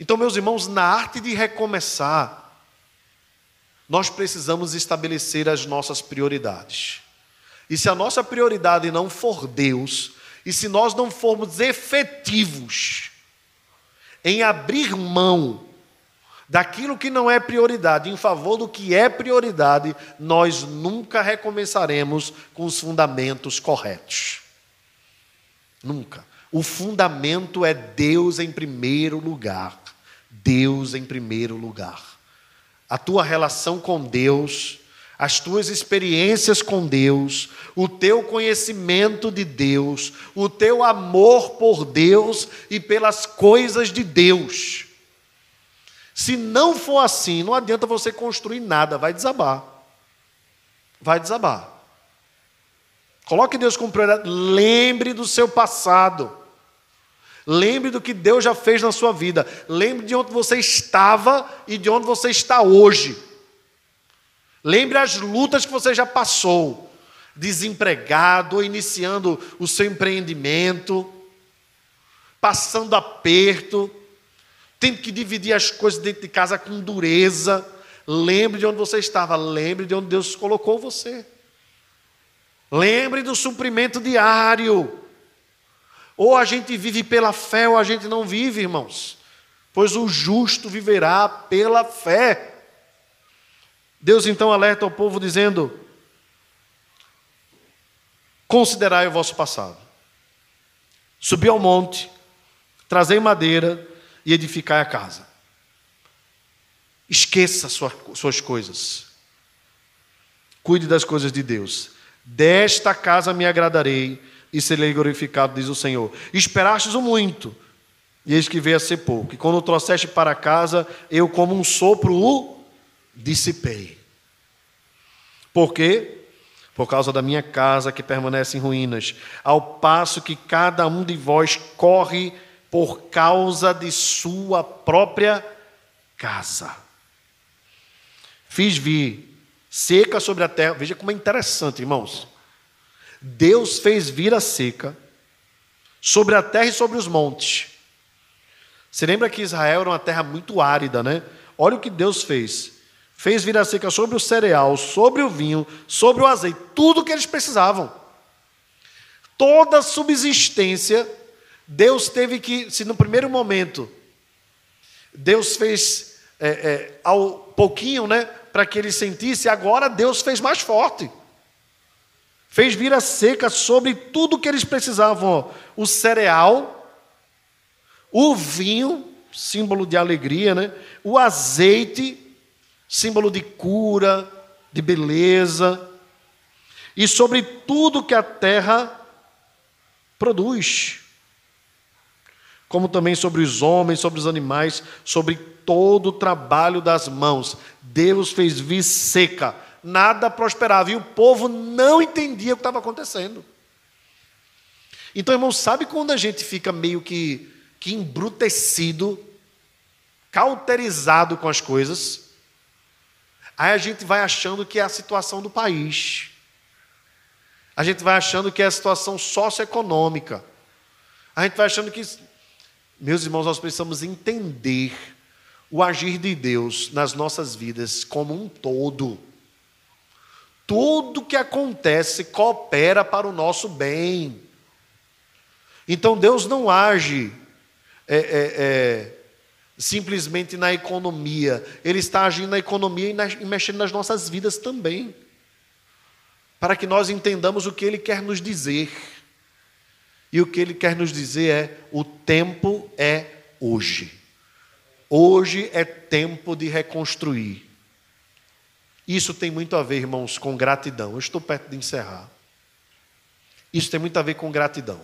Então, meus irmãos, na arte de recomeçar, nós precisamos estabelecer as nossas prioridades. E se a nossa prioridade não for Deus, e se nós não formos efetivos em abrir mão daquilo que não é prioridade em favor do que é prioridade, nós nunca recomeçaremos com os fundamentos corretos. Nunca. O fundamento é Deus em primeiro lugar. Deus em primeiro lugar a tua relação com Deus, as tuas experiências com Deus, o teu conhecimento de Deus, o teu amor por Deus e pelas coisas de Deus. Se não for assim, não adianta você construir nada, vai desabar. Vai desabar. Coloque Deus como prioridade. Lembre do seu passado. Lembre do que Deus já fez na sua vida. Lembre de onde você estava e de onde você está hoje. Lembre as lutas que você já passou, desempregado, ou iniciando o seu empreendimento, passando aperto, tendo que dividir as coisas dentro de casa com dureza. Lembre de onde você estava, lembre de onde Deus colocou você. Lembre do suprimento diário. Ou a gente vive pela fé, ou a gente não vive, irmãos. Pois o justo viverá pela fé. Deus então alerta ao povo dizendo: Considerai o vosso passado. Subi ao monte, trazei madeira e edificai a casa. Esqueça suas coisas. Cuide das coisas de Deus. Desta casa me agradarei e serei glorificado, diz o Senhor. Esperastes o muito, e eis que veio a ser pouco. E quando o trouxeste para casa, eu como um sopro o dissipei. Por quê? Por causa da minha casa que permanece em ruínas, ao passo que cada um de vós corre por causa de sua própria casa. Fiz vir seca sobre a terra. Veja como é interessante, irmãos. Deus fez vir a seca sobre a terra e sobre os montes. Você lembra que Israel era uma terra muito árida, né? Olha o que Deus fez. Fez vir a seca sobre o cereal, sobre o vinho, sobre o azeite, tudo o que eles precisavam. Toda subsistência, Deus teve que, se no primeiro momento, Deus fez é, é, ao pouquinho, né, para que eles sentissem, agora Deus fez mais forte. Fez vir a seca sobre tudo que eles precisavam: o cereal, o vinho, símbolo de alegria, né? o azeite, símbolo de cura, de beleza, e sobre tudo que a terra produz. Como também sobre os homens, sobre os animais, sobre todo o trabalho das mãos. Deus fez vir seca nada prosperava. E o povo não entendia o que estava acontecendo. Então, irmão, sabe quando a gente fica meio que, que embrutecido, cauterizado com as coisas? Aí a gente vai achando que é a situação do país. A gente vai achando que é a situação socioeconômica. A gente vai achando que. Meus irmãos, nós precisamos entender o agir de Deus nas nossas vidas como um todo. Tudo que acontece coopera para o nosso bem. Então Deus não age é, é, é, simplesmente na economia, Ele está agindo na economia e, na, e mexendo nas nossas vidas também para que nós entendamos o que ele quer nos dizer. E o que ele quer nos dizer é: o tempo é hoje. Hoje é tempo de reconstruir. Isso tem muito a ver, irmãos, com gratidão. Eu estou perto de encerrar. Isso tem muito a ver com gratidão.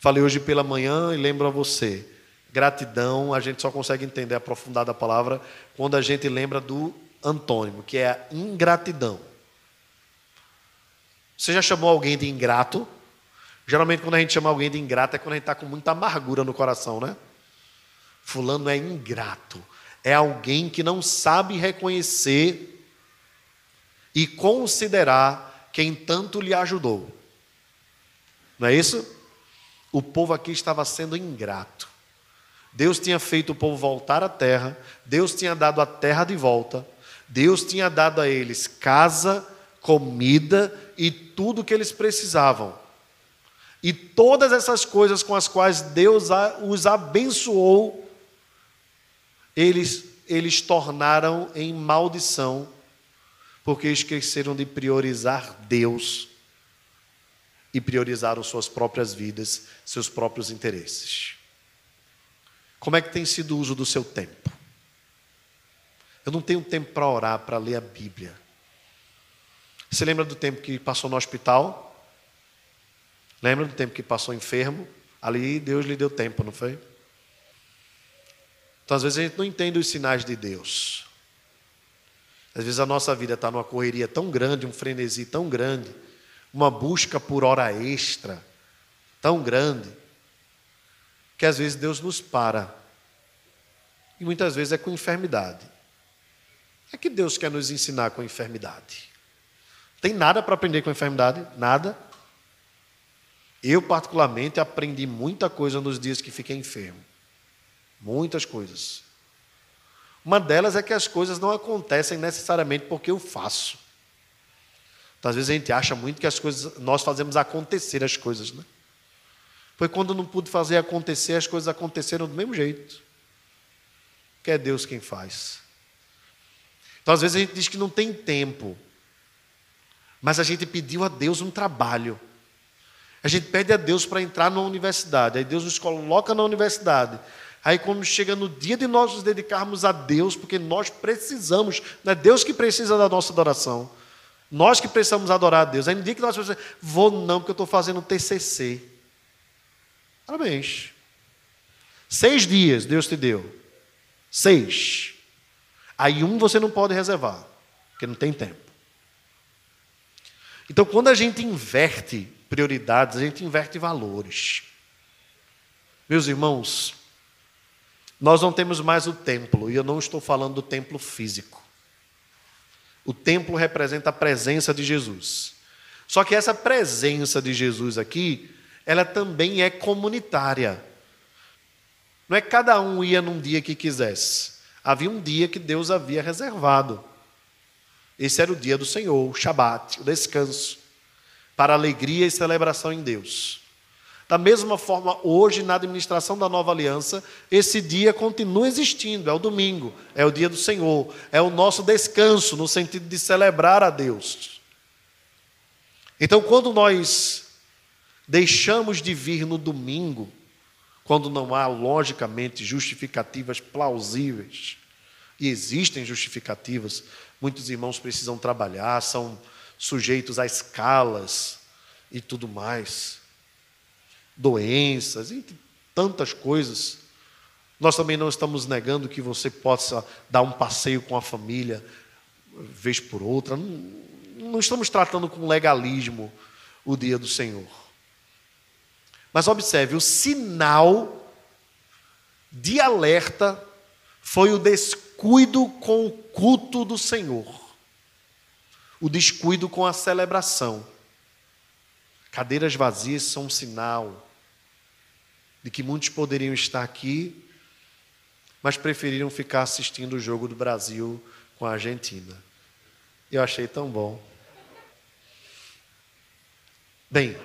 Falei hoje pela manhã e lembro a você: gratidão, a gente só consegue entender aprofundada a palavra quando a gente lembra do antônimo, que é a ingratidão. Você já chamou alguém de ingrato? Geralmente, quando a gente chama alguém de ingrato, é quando a gente está com muita amargura no coração, né? Fulano é ingrato. É alguém que não sabe reconhecer e considerar quem tanto lhe ajudou. Não é isso? O povo aqui estava sendo ingrato. Deus tinha feito o povo voltar à terra, Deus tinha dado a terra de volta, Deus tinha dado a eles casa, comida e tudo que eles precisavam. E todas essas coisas com as quais Deus os abençoou, eles, eles tornaram em maldição, porque esqueceram de priorizar Deus e priorizaram suas próprias vidas, seus próprios interesses. Como é que tem sido o uso do seu tempo? Eu não tenho tempo para orar, para ler a Bíblia. Você lembra do tempo que passou no hospital? Lembra do tempo que passou enfermo? Ali Deus lhe deu tempo, não foi? Então, às vezes, a gente não entende os sinais de Deus. Às vezes, a nossa vida está numa correria tão grande, um frenesi tão grande, uma busca por hora extra tão grande, que às vezes Deus nos para. E muitas vezes é com enfermidade. É que Deus quer nos ensinar com enfermidade. Tem nada para aprender com enfermidade? Nada. Eu, particularmente, aprendi muita coisa nos dias que fiquei enfermo. Muitas coisas. Uma delas é que as coisas não acontecem necessariamente porque eu faço. Então, às vezes a gente acha muito que as coisas, nós fazemos acontecer as coisas, né? Foi quando não pude fazer acontecer, as coisas aconteceram do mesmo jeito. Que é Deus quem faz. Então, às vezes a gente diz que não tem tempo. Mas a gente pediu a Deus um trabalho. A gente pede a Deus para entrar na universidade. Aí Deus nos coloca na universidade. Aí, quando chega no dia de nós nos dedicarmos a Deus, porque nós precisamos, não é Deus que precisa da nossa adoração. Nós que precisamos adorar a Deus. Aí no dia que nós precisamos, vou não, porque eu estou fazendo TCC. Parabéns. Seis dias Deus te deu. Seis. Aí um você não pode reservar, porque não tem tempo. Então, quando a gente inverte prioridades, a gente inverte valores. Meus irmãos, nós não temos mais o templo, e eu não estou falando do templo físico. O templo representa a presença de Jesus. Só que essa presença de Jesus aqui, ela também é comunitária. Não é cada um ia num dia que quisesse. Havia um dia que Deus havia reservado. Esse era o dia do Senhor, o Shabat, o descanso, para alegria e celebração em Deus. Da mesma forma, hoje, na administração da nova aliança, esse dia continua existindo, é o domingo, é o dia do Senhor, é o nosso descanso, no sentido de celebrar a Deus. Então, quando nós deixamos de vir no domingo, quando não há, logicamente, justificativas plausíveis, e existem justificativas, Muitos irmãos precisam trabalhar, são sujeitos a escalas e tudo mais. Doenças, entre tantas coisas. Nós também não estamos negando que você possa dar um passeio com a família, vez por outra. Não, não estamos tratando com legalismo o dia do Senhor. Mas observe, o sinal de alerta foi o descuido com o culto do Senhor, o descuido com a celebração. Cadeiras vazias são um sinal de que muitos poderiam estar aqui, mas preferiram ficar assistindo o jogo do Brasil com a Argentina. Eu achei tão bom. Bem,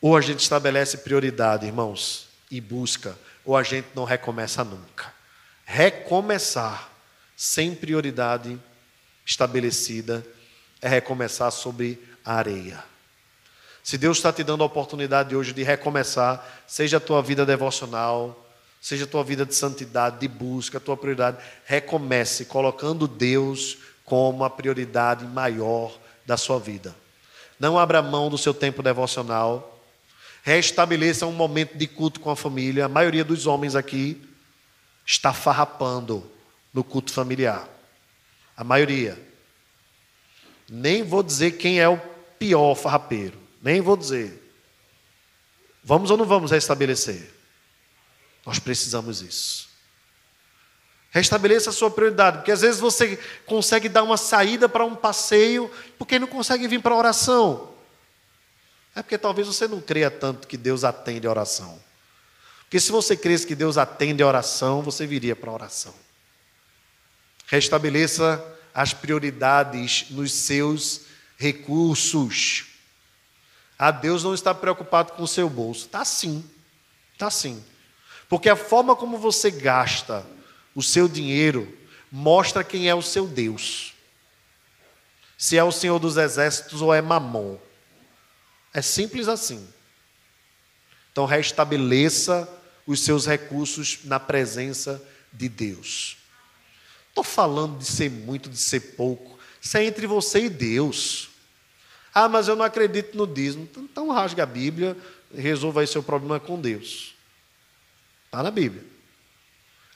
ou a gente estabelece prioridade, irmãos, e busca, ou a gente não recomeça nunca. Recomeçar sem prioridade estabelecida é recomeçar sobre a areia. Se Deus está te dando a oportunidade hoje de recomeçar, seja a tua vida devocional, seja a tua vida de santidade, de busca, a tua prioridade, recomece colocando Deus como a prioridade maior da sua vida. Não abra mão do seu tempo devocional. Restabeleça um momento de culto com a família. A maioria dos homens aqui está farrapando no culto familiar. A maioria. Nem vou dizer quem é o pior farrapeiro. Nem vou dizer. Vamos ou não vamos restabelecer? Nós precisamos disso. Restabeleça a sua prioridade, porque às vezes você consegue dar uma saída para um passeio, porque não consegue vir para a oração. É porque talvez você não creia tanto que Deus atende a oração. Porque se você cresce que Deus atende a oração, você viria para a oração. Restabeleça as prioridades nos seus recursos. Ah, Deus não está preocupado com o seu bolso. Está sim, está sim. Porque a forma como você gasta o seu dinheiro mostra quem é o seu Deus. Se é o Senhor dos Exércitos ou é Mamon. É simples assim. Então restabeleça os seus recursos na presença de Deus. Estou falando de ser muito, de ser pouco. Isso é entre você e Deus. Ah, mas eu não acredito no dízimo. Então rasga a Bíblia resolva aí seu problema com Deus. Está na Bíblia.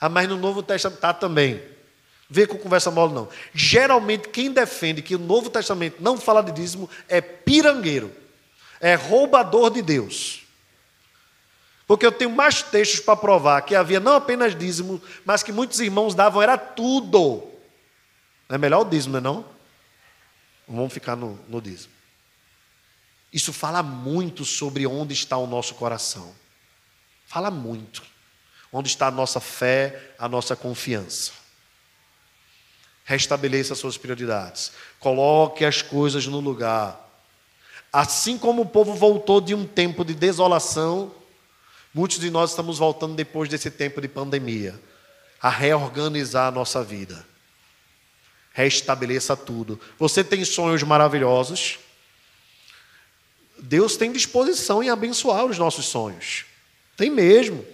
Ah, mas no Novo Testamento está também. Vê com conversa mole, não. Geralmente, quem defende que o Novo Testamento não fala de dízimo é pirangueiro, é roubador de Deus. Porque eu tenho mais textos para provar que havia não apenas dízimo, mas que muitos irmãos davam, era tudo. É melhor o dízimo, não é não? Vamos ficar no, no dízimo. Isso fala muito sobre onde está o nosso coração. Fala muito. Onde está a nossa fé, a nossa confiança. Restabeleça as suas prioridades. Coloque as coisas no lugar. Assim como o povo voltou de um tempo de desolação, muitos de nós estamos voltando depois desse tempo de pandemia a reorganizar a nossa vida. Restabeleça tudo. Você tem sonhos maravilhosos. Deus tem disposição em abençoar os nossos sonhos. Tem mesmo.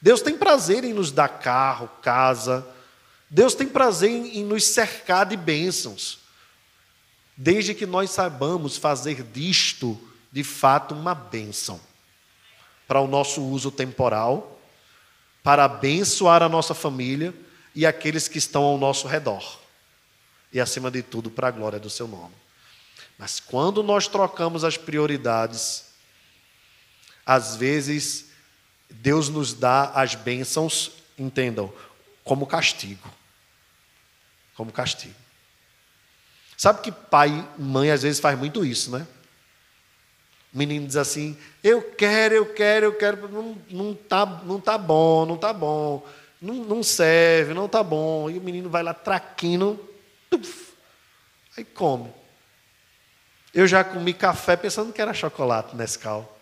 Deus tem prazer em nos dar carro, casa. Deus tem prazer em, nos cercar de bênçãos. Desde que nós saibamos fazer disto, de fato, uma bênção. Para o nosso uso temporal, para abençoar a nossa família e aqueles que estão ao nosso redor. E, acima de tudo, para a glória do seu nome. Mas quando nós trocamos as prioridades, às vezes Deus nos dá as bênçãos, entendam, como castigo. Como castigo. Sabe que pai e mãe às vezes faz muito isso, né? O menino diz assim: Eu quero, eu quero, eu quero. Não, não, tá, não tá bom, não tá bom. Não, não serve, não tá bom. E o menino vai lá traquindo. Tuf, aí come. Eu já comi café pensando que era chocolate Nescau.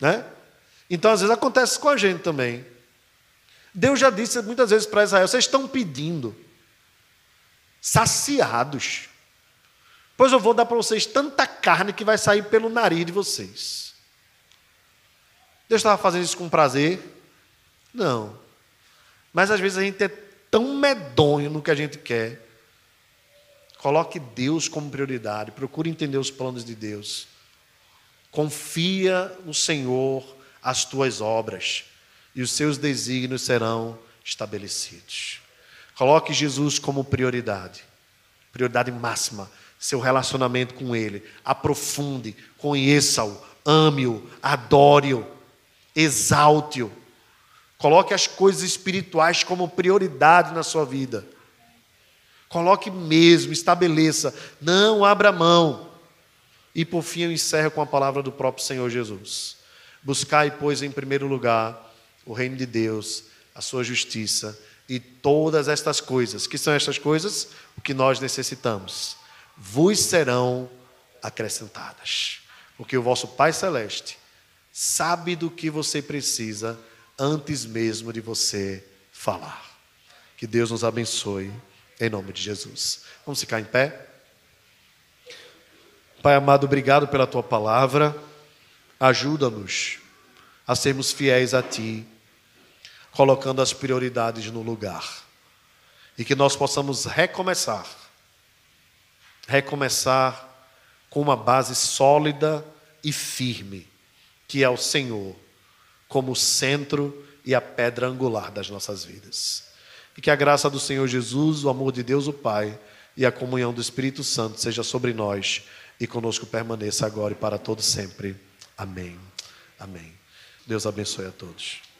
Né? Então, às vezes, acontece com a gente também. Deus já disse muitas vezes para Israel: vocês estão pedindo, saciados, pois eu vou dar para vocês tanta carne que vai sair pelo nariz de vocês. Deus estava fazendo isso com prazer? Não. Mas às vezes a gente é tão medonho no que a gente quer. Coloque Deus como prioridade, procure entender os planos de Deus. Confia no Senhor as tuas obras, e os seus desígnios serão estabelecidos. Coloque Jesus como prioridade, prioridade máxima, seu relacionamento com Ele. Aprofunde, conheça-o, ame-o, adore-o, exalte-o. Coloque as coisas espirituais como prioridade na sua vida. Coloque mesmo, estabeleça. Não abra mão. E por fim eu encerro com a palavra do próprio Senhor Jesus. Buscai, pois, em primeiro lugar o reino de Deus, a sua justiça e todas estas coisas. Que são estas coisas? O que nós necessitamos. Vos serão acrescentadas. Porque o vosso Pai Celeste sabe do que você precisa antes mesmo de você falar. Que Deus nos abençoe, em nome de Jesus. Vamos ficar em pé? Pai amado, obrigado pela tua palavra. Ajuda-nos a sermos fiéis a ti, colocando as prioridades no lugar. E que nós possamos recomeçar. Recomeçar com uma base sólida e firme, que é o Senhor, como centro e a pedra angular das nossas vidas. E que a graça do Senhor Jesus, o amor de Deus o Pai e a comunhão do Espírito Santo seja sobre nós e conosco permaneça agora e para todo sempre. Amém. Amém. Deus abençoe a todos.